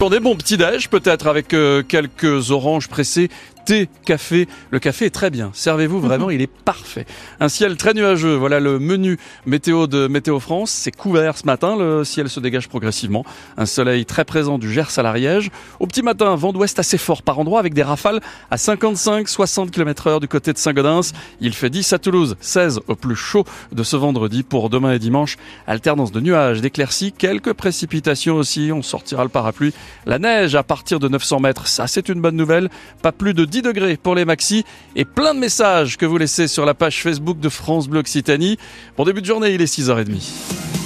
Des bons petits déj peut-être avec euh, quelques oranges pressées, thé, café. Le café est très bien. Servez-vous vraiment, il est parfait. Un ciel très nuageux. Voilà le menu météo de Météo France. C'est couvert ce matin. Le ciel se dégage progressivement. Un soleil très présent du Gers à l'Ariège. Au petit matin, vent d'ouest assez fort par endroit avec des rafales à 55-60 km heure du côté de Saint-Gaudens. Il fait 10 à Toulouse, 16 au plus chaud de ce vendredi pour demain et dimanche. Alternance de nuages, d'éclaircies, quelques précipitations aussi. On sortira le parapluie la neige à partir de 900 mètres, ça c'est une bonne nouvelle. Pas plus de 10 degrés pour les maxis et plein de messages que vous laissez sur la page Facebook de France Bleu Occitanie. Bon début de journée, il est 6h30.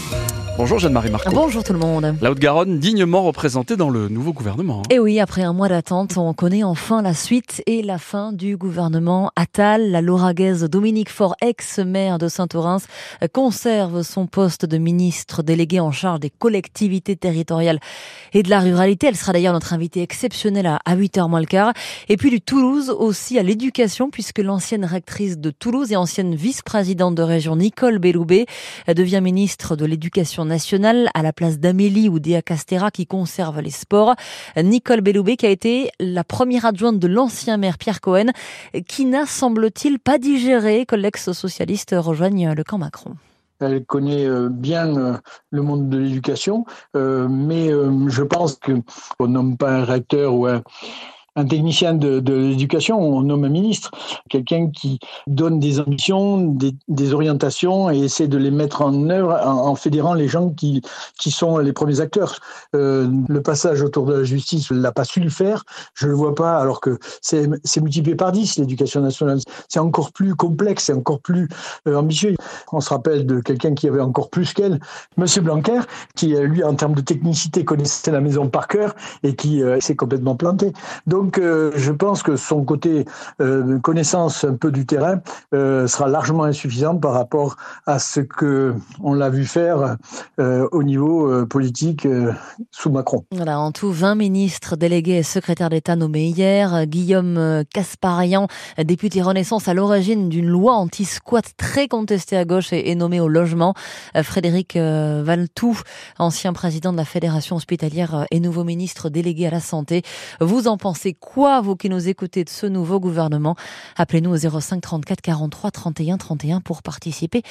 Bonjour Jeanne-Marie Marco. Bonjour tout le monde. La Haute-Garonne dignement représentée dans le nouveau gouvernement. Et oui, après un mois d'attente, on connaît enfin la suite et la fin du gouvernement Attal. La lauragaise Dominique Faure, ex-maire de Saint-Orens, conserve son poste de ministre délégué en charge des collectivités territoriales et de la ruralité. Elle sera d'ailleurs notre invitée exceptionnelle à 8h moins le quart. Et puis du Toulouse aussi à l'éducation puisque l'ancienne rectrice de Toulouse et ancienne vice-présidente de région Nicole Belloubet devient ministre de l'éducation nationale à la place d'Amélie ou Dea Castera qui conserve les sports. Nicole Belloubet qui a été la première adjointe de l'ancien maire Pierre Cohen qui n'a semble-t-il pas digéré que l'ex-socialiste rejoigne le camp Macron. Elle connaît euh, bien euh, le monde de l'éducation, euh, mais je pense qu'on nomme pas un recteur ou un, un technicien de, l'éducation, on nomme un ministre, quelqu'un qui donne des ambitions, des, orientations et essaie de les mettre en œuvre en, fédérant les gens qui, qui sont les premiers acteurs. Euh, le passage autour de la justice, ne l'a pas su le faire, je le vois pas, alors que c'est multiplié par 10 l'éducation nationale. C'est encore plus complexe, c'est encore plus euh, ambitieux. On se rappelle de quelqu'un qui avait encore plus qu'elle, Monsieur Blanquer, qui lui, en termes de technicité, connaissait la maison par cœur et qui euh, s'est complètement planté. Donc donc, euh, je pense que son côté euh, connaissance un peu du terrain euh, sera largement insuffisant par rapport à ce que on l'a vu faire au niveau politique sous Macron. Voilà, en tout, 20 ministres délégués et secrétaires d'État nommés hier. Guillaume Casparian, député Renaissance à l'origine d'une loi anti-squat très contestée à gauche et, nommé au logement. Frédéric Valtou, ancien président de la Fédération hospitalière et nouveau ministre délégué à la santé. Vous en pensez quoi, vous qui nous écoutez de ce nouveau gouvernement? Appelez-nous au 05 34 43 31 31 pour participer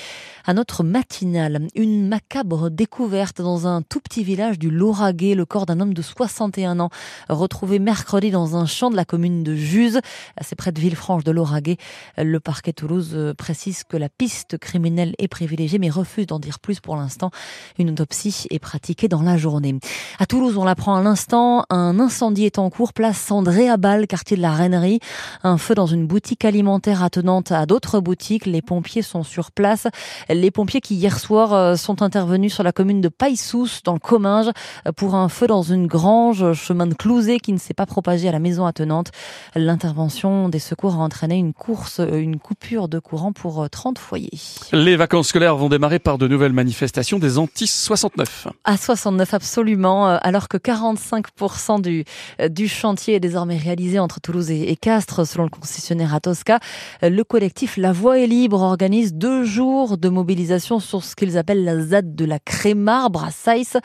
à notre matinale. Une macabre découverte dans un tout petit village du Lauragais, le corps d'un homme de 61 ans, retrouvé mercredi dans un champ de la commune de Juse, c'est près de Villefranche de Lauragais. Le parquet Toulouse précise que la piste criminelle est privilégiée, mais refuse d'en dire plus pour l'instant. Une autopsie est pratiquée dans la journée. À Toulouse, on l'apprend à l'instant, un incendie est en cours, place Sandrine Réabal, quartier de la Rainerie. Un feu dans une boutique alimentaire attenante à d'autres boutiques. Les pompiers sont sur place. Les pompiers qui hier soir euh, sont intervenus sur la commune de Paissous dans le Comminges pour un feu dans une grange chemin de Clouzé qui ne s'est pas propagé à la maison attenante. L'intervention des secours a entraîné une course, euh, une coupure de courant pour 30 euh, foyers. Les vacances scolaires vont démarrer par de nouvelles manifestations des Antis 69. À 69 absolument, alors que 45% du, du chantier est désormais désormais réalisé entre Toulouse et Castres, selon le concessionnaire Atosca. Le collectif La Voix est libre organise deux jours de mobilisation sur ce qu'ils appellent la ZAD de la Crémarbre à Saïs.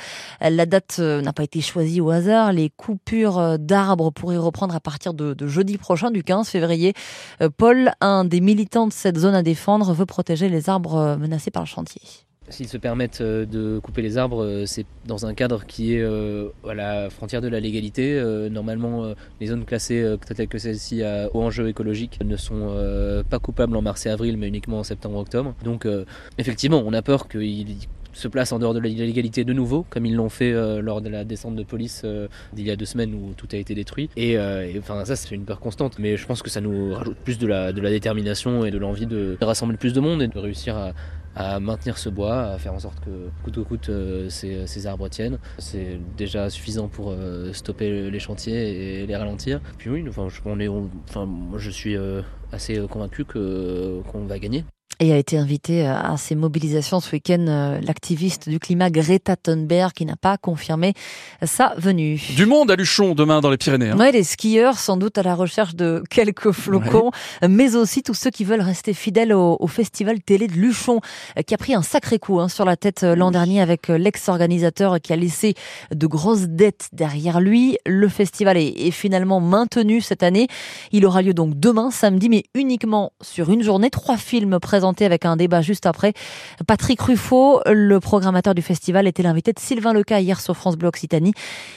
La date euh, n'a pas été choisie au hasard. Les coupures euh, d'arbres pourraient reprendre à partir de, jeudi prochain, du 15 février. Euh, Paul, un des militants de cette zone à défendre, veut protéger les arbres menacés par le chantier. S'ils se permettent euh, de couper les arbres, euh, c'est dans un cadre qui est euh, à la frontière de la légalité. Normalement, les zones classées telles que celle-ci à haut enjeu écologique ne sont pas coupables en mars et avril, mais uniquement en septembre-octobre. Donc, effectivement, on a peur qu'ils se placent en dehors de la légalité de nouveau, comme ils l'ont fait lors de la descente de police d'il y a deux semaines où tout a été détruit. Et, enfin, ça, c'est une peur constante. Mais je pense que ça nous rajoute plus de la détermination et de l'envie de rassembler plus de monde et de réussir à, à maintenir ce bois, à faire en sorte que coûte que coûte euh, ces, arbres tiennent. C'est déjà suffisant pour euh, stopper les chantiers et les ralentir. Puis oui, enfin, je, on est, enfin, je suis euh, assez convaincu qu'on va gagner. Et a été invité à ces mobilisations ce week-end l'activiste du climat Greta Thunberg qui n'a pas confirmé sa venue. Du monde à Luchon demain dans les Pyrénées. Hein. Ouais, les skieurs sans doute à la recherche de quelques flocons, mais aussi tous ceux qui veulent rester fidèles au, au, festival télé de Luchon qui a pris un sacré coup hein, sur la tête l'an dernier avec l'ex-organisateur qui a laissé de grosses dettes derrière lui. Le festival est, est finalement maintenu cette année. Il aura lieu donc demain, samedi, mais uniquement sur une journée. Trois films avec un débat juste après. Patrick Ruffo, le programmateur du festival, était l'invité de Sylvain Leca hier sur France Bleu Occitanie.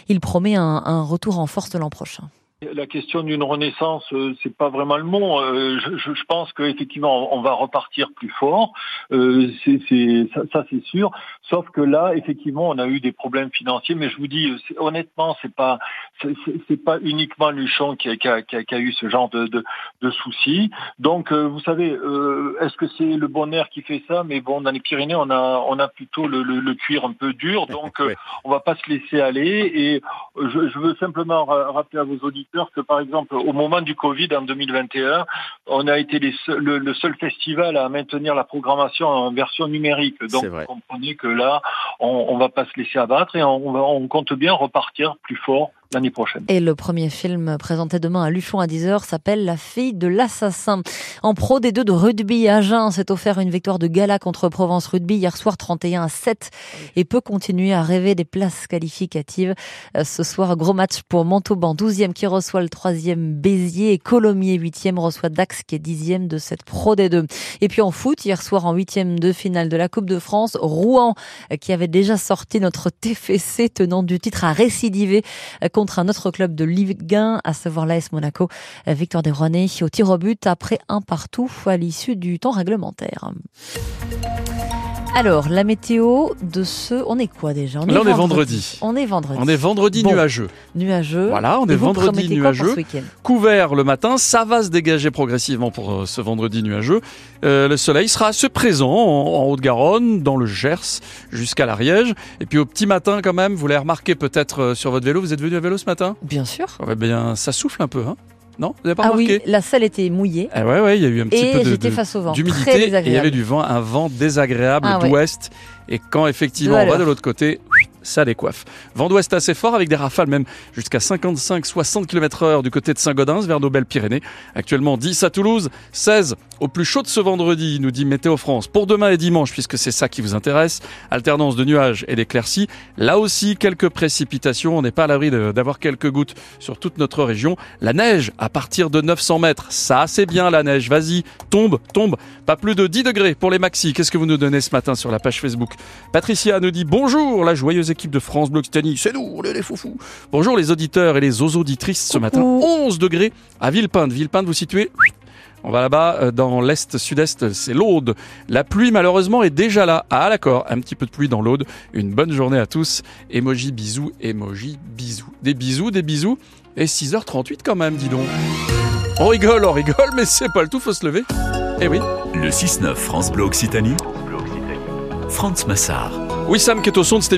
Il promet un, retour en force l'an prochain. La question d'une renaissance, euh, c'est pas vraiment le mot. Euh, je, je pense qu'effectivement, on va repartir plus fort. Euh, c'est, c'est, ça, ça c'est sûr. Sauf que là, effectivement, on a eu des problèmes financiers. Mais je vous dis, c'est, honnêtement, c'est pas, c'est, c'est pas uniquement Luchon qui a, qui, a, qui, a, qui a, eu ce genre de, de, de soucis. Donc, euh, vous savez, euh, est-ce que c'est le bon air qui fait ça? Mais bon, dans les Pyrénées, on a, on a plutôt le, le, le cuir un peu dur. Donc, ouais. on va pas se laisser aller. Et je, je veux simplement rappeler à vos auditeurs que par exemple au moment du Covid en 2021, on a été les seuls, le, le, seul festival à maintenir la programmation en version numérique. Donc vous comprenez que là, on, ne va pas se laisser abattre et on, on compte bien repartir plus fort Et le premier film présenté demain à Luchon à 10h s'appelle La fille de l'assassin. En pro des deux de rugby, Agen s'est offert une victoire de gala contre Provence Rugby hier soir 31 à 7 et peut continuer à rêver des places qualificatives. Euh, ce soir, gros match pour Montauban, 12e qui reçoit le troisième Béziers et Colomiers, 8e reçoit Dax qui est 10e de cette pro des deux. Et puis en foot, hier soir en 8e de finale de la Coupe de France, Rouen qui avait déjà sorti notre TFC tenant du titre à récidiver contre un autre club de Ligue 1, à savoir l'AS Monaco. Victoire des Rouennais au tir au but après un partout à l'issue du temps réglementaire. Alors, la météo de ce... On est quoi déjà on Là, est on vendredi. est vendredi. On est vendredi. On est vendredi bon. nuageux. Nuageux. Voilà, on est vendredi nuageux. Couvert le matin, ça va se dégager progressivement pour euh, ce vendredi nuageux. Euh, le soleil sera assez présent en, en Haute-Garonne, dans le Gers, jusqu'à l'Ariège. Et puis au petit matin quand même, vous l'avez remarqué peut-être euh, sur votre vélo, vous êtes venu à vélo ce matin? Bien sûr. Ouais, bien, ça souffle un peu, hein non Vous pas ah remarqué oui, la selle était mouillée. Ah ouais, ouais, il y a eu un petit et peu de, j'étais face au vent. d'humidité et il y avait du vent, un vent désagréable Ah d'ouest. Et quand effectivement on va de l'autre côté, ça décoiffe. Vent d'ouest assez fort avec des rafales même jusqu'à 55-60 km heure du côté de Saint-Gaudens vers nos belles Pyrénées. Actuellement 10 à Toulouse, 16 au plus chaud de ce vendredi, nous dit Météo France. Pour demain et dimanche, puisque c'est ça qui vous intéresse, alternance de nuages et d'éclaircies. Là aussi, quelques précipitations. On n'est pas à l'abri d'avoir quelques gouttes sur toute notre région. La neige à partir de 900 mètres. Ça, c'est bien la neige. Vas-y, tombe, tombe. Pas plus de 10 degrés pour les maxis. Qu'est-ce que vous nous donnez ce matin sur la page Facebook? Patricia nous dit bonjour, la joyeuse équipe de France Bleu Occitanie. C'est nous, on est les foufous. Bonjour les auditeurs et les auditrices ce matin. 11 degrés à Villepinte. Villepinte, vous situez on va là-bas dans l'est sud-est, c'est l'Aude. La pluie malheureusement est déjà là. Ah d'accord, un petit peu de pluie dans l'Aude. Une bonne journée à tous. Emoji bisous, emoji bisous. Des bisous, des bisous. Et 6h38 quand même, dis donc. On rigole, on rigole, mais c'est pas le tout, faut se lever. Eh oui. Le 6-9 France Bleu Occitanie. France Massard. Oui Sam qui est au son de